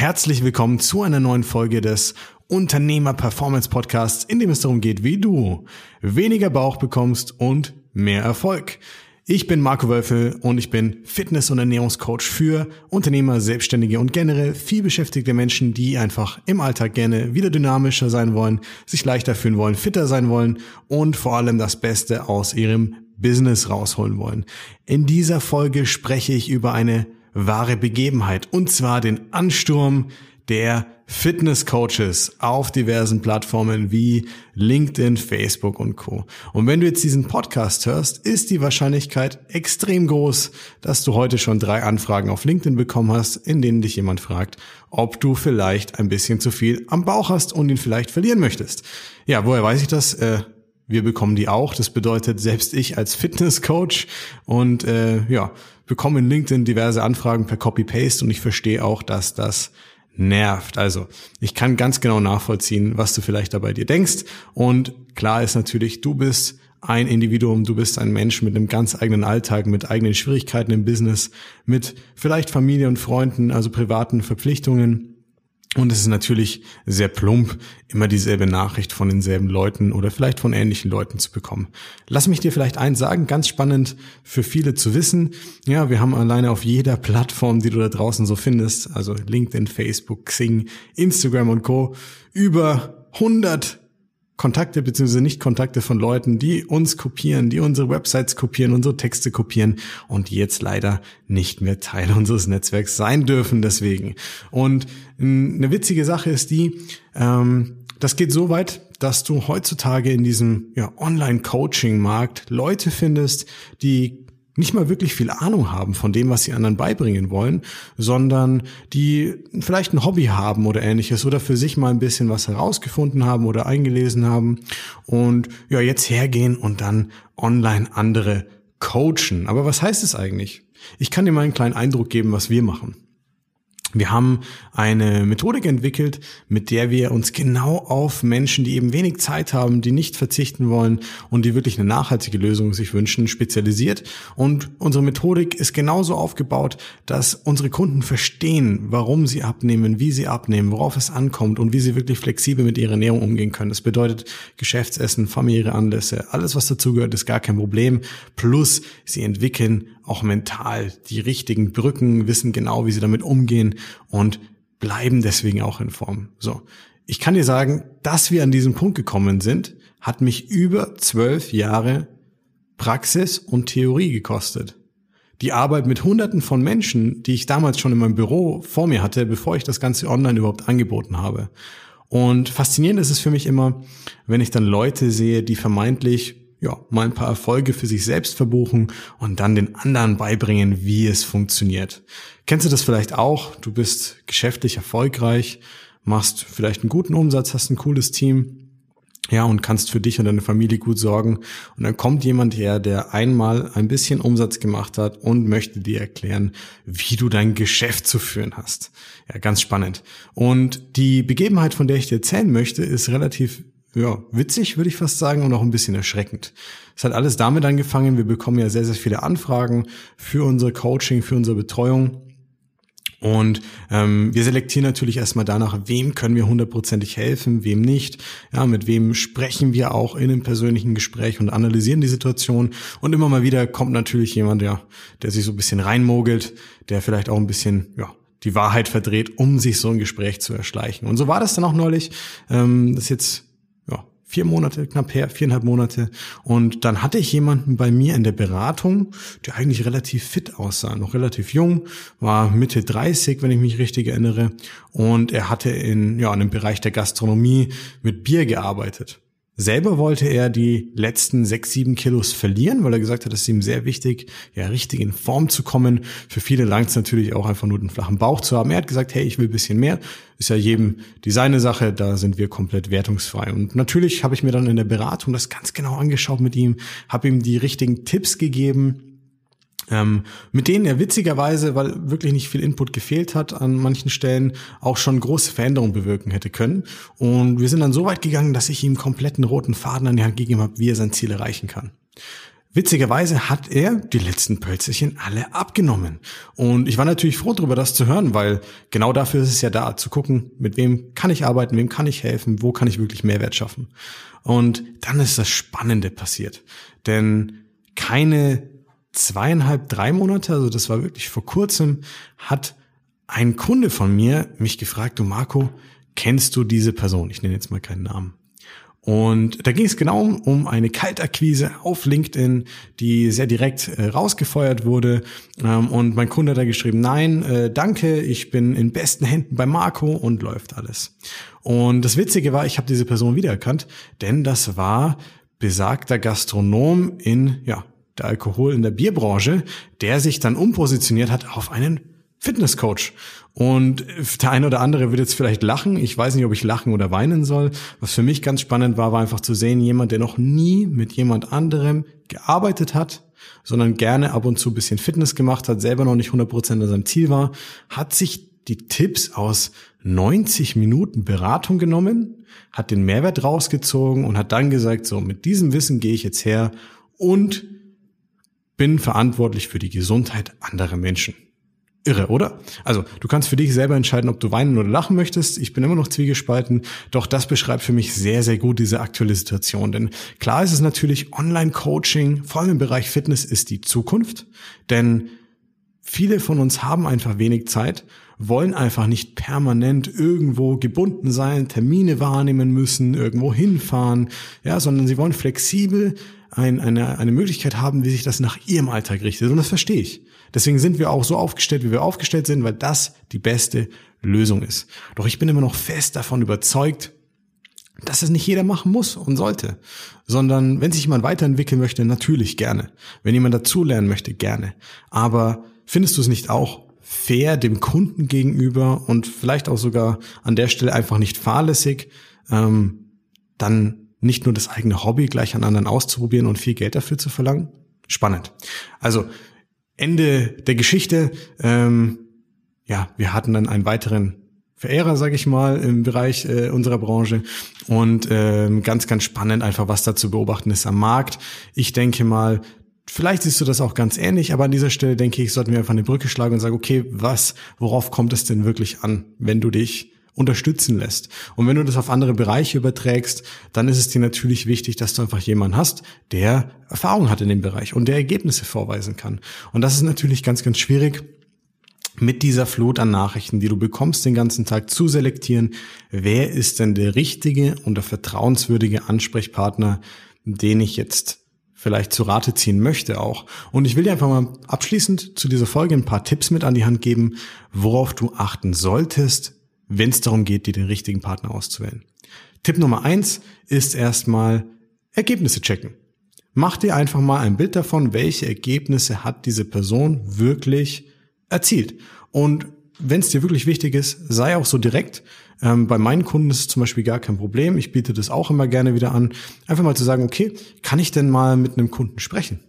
Herzlich willkommen zu einer neuen Folge des Unternehmer Performance Podcasts, in dem es darum geht, wie du weniger Bauch bekommst und mehr Erfolg. Ich bin Marco Wölfel und ich bin Fitness- und Ernährungscoach für Unternehmer, Selbstständige und generell viel beschäftigte Menschen, die einfach im Alltag gerne wieder dynamischer sein wollen, sich leichter fühlen wollen, fitter sein wollen und vor allem das Beste aus ihrem Business rausholen wollen. In dieser Folge spreche ich über eine wahre Begebenheit und zwar den Ansturm der Fitness-Coaches auf diversen Plattformen wie LinkedIn, Facebook und Co. Und wenn du jetzt diesen Podcast hörst, ist die Wahrscheinlichkeit extrem groß, dass du heute schon drei Anfragen auf LinkedIn bekommen hast, in denen dich jemand fragt, ob du vielleicht ein bisschen zu viel am Bauch hast und ihn vielleicht verlieren möchtest. Ja, woher weiß ich das? Äh, wir bekommen die auch. Das bedeutet, selbst ich als Fitnesscoach und äh, ja, bekomme in LinkedIn diverse Anfragen per Copy-Paste und ich verstehe auch, dass das nervt. Also ich kann ganz genau nachvollziehen, was du vielleicht dabei dir denkst. Und klar ist natürlich, du bist ein Individuum, du bist ein Mensch mit einem ganz eigenen Alltag, mit eigenen Schwierigkeiten im Business, mit vielleicht Familie und Freunden, also privaten Verpflichtungen. Und es ist natürlich sehr plump, immer dieselbe Nachricht von denselben Leuten oder vielleicht von ähnlichen Leuten zu bekommen. Lass mich dir vielleicht eins sagen, ganz spannend für viele zu wissen. Ja, wir haben alleine auf jeder Plattform, die du da draußen so findest, also LinkedIn, Facebook, Xing, Instagram und Co., über 100 Kontakte bzw. Nicht-Kontakte von Leuten, die uns kopieren, die unsere Websites kopieren, unsere Texte kopieren und jetzt leider nicht mehr Teil unseres Netzwerks sein dürfen deswegen. Und eine witzige Sache ist die, ähm, das geht so weit, dass du heutzutage in diesem ja, Online-Coaching-Markt Leute findest, die nicht mal wirklich viel Ahnung haben von dem, was sie anderen beibringen wollen, sondern die vielleicht ein Hobby haben oder ähnliches oder für sich mal ein bisschen was herausgefunden haben oder eingelesen haben und ja, jetzt hergehen und dann online andere coachen. Aber was heißt es eigentlich? Ich kann dir mal einen kleinen Eindruck geben, was wir machen. Wir haben eine Methodik entwickelt, mit der wir uns genau auf Menschen, die eben wenig Zeit haben, die nicht verzichten wollen und die wirklich eine nachhaltige Lösung sich wünschen, spezialisiert. Und unsere Methodik ist genauso aufgebaut, dass unsere Kunden verstehen, warum sie abnehmen, wie sie abnehmen, worauf es ankommt und wie sie wirklich flexibel mit ihrer Ernährung umgehen können. Das bedeutet Geschäftsessen, familiäre Anlässe, alles was dazugehört, ist gar kein Problem. Plus sie entwickeln auch mental die richtigen Brücken, wissen genau, wie sie damit umgehen und bleiben deswegen auch in Form. So. Ich kann dir sagen, dass wir an diesen Punkt gekommen sind, hat mich über zwölf Jahre Praxis und Theorie gekostet. Die Arbeit mit hunderten von Menschen, die ich damals schon in meinem Büro vor mir hatte, bevor ich das Ganze online überhaupt angeboten habe. Und faszinierend ist es für mich immer, wenn ich dann Leute sehe, die vermeintlich ja, mal ein paar Erfolge für sich selbst verbuchen und dann den anderen beibringen, wie es funktioniert. Kennst du das vielleicht auch? Du bist geschäftlich erfolgreich, machst vielleicht einen guten Umsatz, hast ein cooles Team, ja, und kannst für dich und deine Familie gut sorgen. Und dann kommt jemand her, der einmal ein bisschen Umsatz gemacht hat und möchte dir erklären, wie du dein Geschäft zu führen hast. Ja, ganz spannend. Und die Begebenheit, von der ich dir erzählen möchte, ist relativ ja, witzig, würde ich fast sagen, und auch ein bisschen erschreckend. Es hat alles damit angefangen, wir bekommen ja sehr, sehr viele Anfragen für unser Coaching, für unsere Betreuung. Und ähm, wir selektieren natürlich erstmal danach, wem können wir hundertprozentig helfen, wem nicht. Ja, mit wem sprechen wir auch in einem persönlichen Gespräch und analysieren die Situation. Und immer mal wieder kommt natürlich jemand, ja, der sich so ein bisschen reinmogelt, der vielleicht auch ein bisschen, ja, die Wahrheit verdreht, um sich so ein Gespräch zu erschleichen. Und so war das dann auch neulich. Ähm, das ist jetzt vier Monate, knapp her, viereinhalb Monate. Und dann hatte ich jemanden bei mir in der Beratung, der eigentlich relativ fit aussah, noch relativ jung, war Mitte 30, wenn ich mich richtig erinnere. Und er hatte in, ja, in dem Bereich der Gastronomie mit Bier gearbeitet. Selber wollte er die letzten sechs, sieben Kilos verlieren, weil er gesagt hat, es ist ihm sehr wichtig, ja, richtig in Form zu kommen. Für viele langt es natürlich auch einfach nur den flachen Bauch zu haben. Er hat gesagt, hey, ich will bisschen mehr. Ist ja jedem die seine Sache, da sind wir komplett wertungsfrei. Und natürlich habe ich mir dann in der Beratung das ganz genau angeschaut mit ihm, habe ihm die richtigen Tipps gegeben, ähm, mit denen er witzigerweise, weil wirklich nicht viel Input gefehlt hat an manchen Stellen, auch schon große Veränderungen bewirken hätte können. Und wir sind dann so weit gegangen, dass ich ihm kompletten roten Faden an die Hand gegeben habe, wie er sein Ziel erreichen kann. Witzigerweise hat er die letzten Pölzerchen alle abgenommen. Und ich war natürlich froh darüber, das zu hören, weil genau dafür ist es ja da, zu gucken, mit wem kann ich arbeiten, wem kann ich helfen, wo kann ich wirklich Mehrwert schaffen. Und dann ist das Spannende passiert. Denn keine zweieinhalb, drei Monate, also das war wirklich vor kurzem, hat ein Kunde von mir mich gefragt, du Marco, kennst du diese Person? Ich nenne jetzt mal keinen Namen. Und da ging es genau um eine Kaltakquise auf LinkedIn, die sehr direkt äh, rausgefeuert wurde. Ähm, und mein Kunde hat da geschrieben, nein, äh, danke, ich bin in besten Händen bei Marco und läuft alles. Und das Witzige war, ich habe diese Person wiedererkannt, denn das war besagter Gastronom in ja, der Alkohol in der Bierbranche, der sich dann umpositioniert hat auf einen Fitnesscoach. Und der eine oder andere wird jetzt vielleicht lachen. Ich weiß nicht, ob ich lachen oder weinen soll. Was für mich ganz spannend war, war einfach zu sehen, jemand, der noch nie mit jemand anderem gearbeitet hat, sondern gerne ab und zu bisschen Fitness gemacht hat, selber noch nicht 100% an seinem Ziel war, hat sich die Tipps aus 90 Minuten Beratung genommen, hat den Mehrwert rausgezogen und hat dann gesagt, so, mit diesem Wissen gehe ich jetzt her und bin verantwortlich für die Gesundheit anderer Menschen. Irre, oder? Also, du kannst für dich selber entscheiden, ob du weinen oder lachen möchtest. Ich bin immer noch zwiegespalten, doch das beschreibt für mich sehr, sehr gut diese aktuelle Situation. Denn klar ist es natürlich, Online-Coaching, vor allem im Bereich Fitness, ist die Zukunft. Denn viele von uns haben einfach wenig Zeit, wollen einfach nicht permanent irgendwo gebunden sein, Termine wahrnehmen müssen, irgendwo hinfahren, ja, sondern sie wollen flexibel ein, eine, eine Möglichkeit haben, wie sich das nach ihrem Alltag richtet. Und das verstehe ich. Deswegen sind wir auch so aufgestellt, wie wir aufgestellt sind, weil das die beste Lösung ist. Doch ich bin immer noch fest davon überzeugt, dass es nicht jeder machen muss und sollte, sondern wenn sich jemand weiterentwickeln möchte, natürlich gerne. Wenn jemand dazulernen möchte, gerne. Aber findest du es nicht auch fair dem Kunden gegenüber und vielleicht auch sogar an der Stelle einfach nicht fahrlässig, ähm, dann nicht nur das eigene Hobby gleich an anderen auszuprobieren und viel Geld dafür zu verlangen? Spannend. Also Ende der Geschichte. Ähm, ja, wir hatten dann einen weiteren Verehrer, sage ich mal, im Bereich äh, unserer Branche und ähm, ganz, ganz spannend einfach, was da zu beobachten ist am Markt. Ich denke mal, Vielleicht siehst du das auch ganz ähnlich, aber an dieser Stelle denke ich, sollten wir einfach eine Brücke schlagen und sagen, okay, was, worauf kommt es denn wirklich an, wenn du dich unterstützen lässt. Und wenn du das auf andere Bereiche überträgst, dann ist es dir natürlich wichtig, dass du einfach jemanden hast, der Erfahrung hat in dem Bereich und der Ergebnisse vorweisen kann. Und das ist natürlich ganz, ganz schwierig mit dieser Flut an Nachrichten, die du bekommst den ganzen Tag, zu selektieren, wer ist denn der richtige und der vertrauenswürdige Ansprechpartner, den ich jetzt vielleicht zu Rate ziehen möchte auch. Und ich will dir einfach mal abschließend zu dieser Folge ein paar Tipps mit an die Hand geben, worauf du achten solltest, wenn es darum geht, dir den richtigen Partner auszuwählen. Tipp Nummer eins ist erstmal Ergebnisse checken. Mach dir einfach mal ein Bild davon, welche Ergebnisse hat diese Person wirklich erzielt. Und wenn es dir wirklich wichtig ist, sei auch so direkt. Ähm, bei meinen Kunden ist es zum Beispiel gar kein Problem. Ich biete das auch immer gerne wieder an. Einfach mal zu sagen, okay, kann ich denn mal mit einem Kunden sprechen?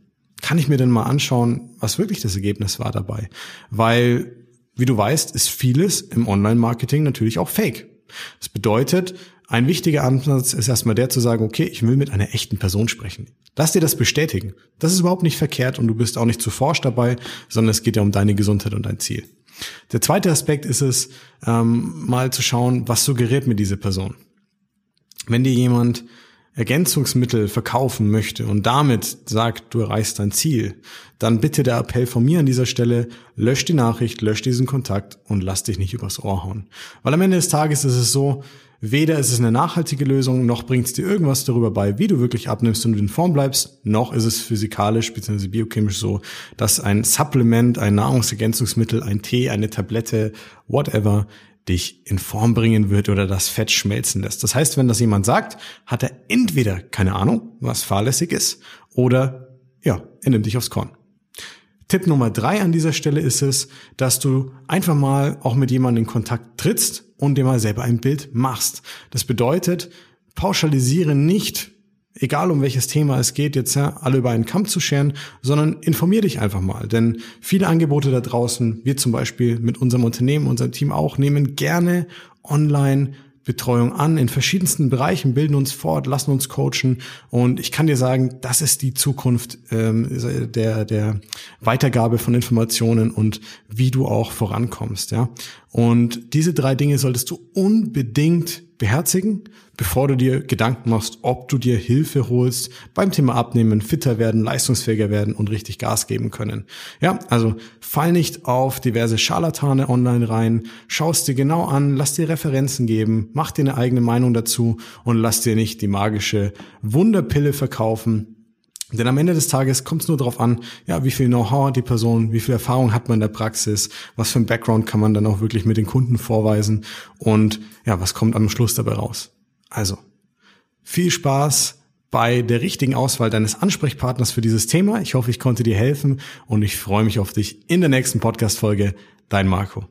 Kann ich mir denn mal anschauen, was wirklich das Ergebnis war dabei? Weil wie du weißt, ist vieles im Online-Marketing natürlich auch fake. Das bedeutet, ein wichtiger Ansatz ist erstmal der zu sagen, okay, ich will mit einer echten Person sprechen. Lass dir das bestätigen. Das ist überhaupt nicht verkehrt und du bist auch nicht zu forsch dabei, sondern es geht ja um deine Gesundheit und dein Ziel. Der zweite Aspekt ist es, ähm, mal zu schauen, was suggeriert mir diese Person. Wenn dir jemand Ergänzungsmittel verkaufen möchte und damit sagt, du erreichst dein Ziel, dann bitte der Appell von mir an dieser Stelle, lösch die Nachricht, lösch diesen Kontakt und lass dich nicht übers Ohr hauen. Weil am Ende des Tages ist es so, weder ist es eine nachhaltige Lösung, noch bringt es dir irgendwas darüber bei, wie du wirklich abnimmst und in Form bleibst, noch ist es physikalisch bzw. biochemisch so, dass ein Supplement, ein Nahrungsergänzungsmittel, ein Tee, eine Tablette, whatever, dich in Form bringen wird oder das Fett schmelzen lässt. Das heißt, wenn das jemand sagt, hat er entweder keine Ahnung, was fahrlässig ist, oder ja, er nimmt dich aufs Korn. Tipp Nummer drei an dieser Stelle ist es, dass du einfach mal auch mit jemandem in Kontakt trittst und dir mal selber ein Bild machst. Das bedeutet, pauschalisiere nicht egal um welches Thema es geht, jetzt ja, alle über einen Kamm zu scheren, sondern informier dich einfach mal. Denn viele Angebote da draußen, wir zum Beispiel mit unserem Unternehmen, unserem Team auch, nehmen gerne online Betreuung an in verschiedensten Bereichen, bilden uns fort, lassen uns coachen und ich kann dir sagen, das ist die Zukunft ähm, der, der Weitergabe von Informationen und wie du auch vorankommst. Ja? Und diese drei Dinge solltest du unbedingt beherzigen, bevor du dir Gedanken machst, ob du dir Hilfe holst beim Thema Abnehmen, fitter werden, leistungsfähiger werden und richtig Gas geben können. Ja, also fall nicht auf diverse Scharlatane online rein, schaust dir genau an, lass dir Referenzen geben, mach dir eine eigene Meinung dazu und lass dir nicht die magische Wunderpille verkaufen, denn am Ende des Tages kommt es nur darauf an, ja, wie viel Know-how hat die Person, wie viel Erfahrung hat man in der Praxis, was für ein Background kann man dann auch wirklich mit den Kunden vorweisen und ja, was kommt am Schluss dabei raus. Also, viel Spaß bei der richtigen Auswahl deines Ansprechpartners für dieses Thema. Ich hoffe, ich konnte dir helfen und ich freue mich auf dich in der nächsten Podcast-Folge. Dein Marco.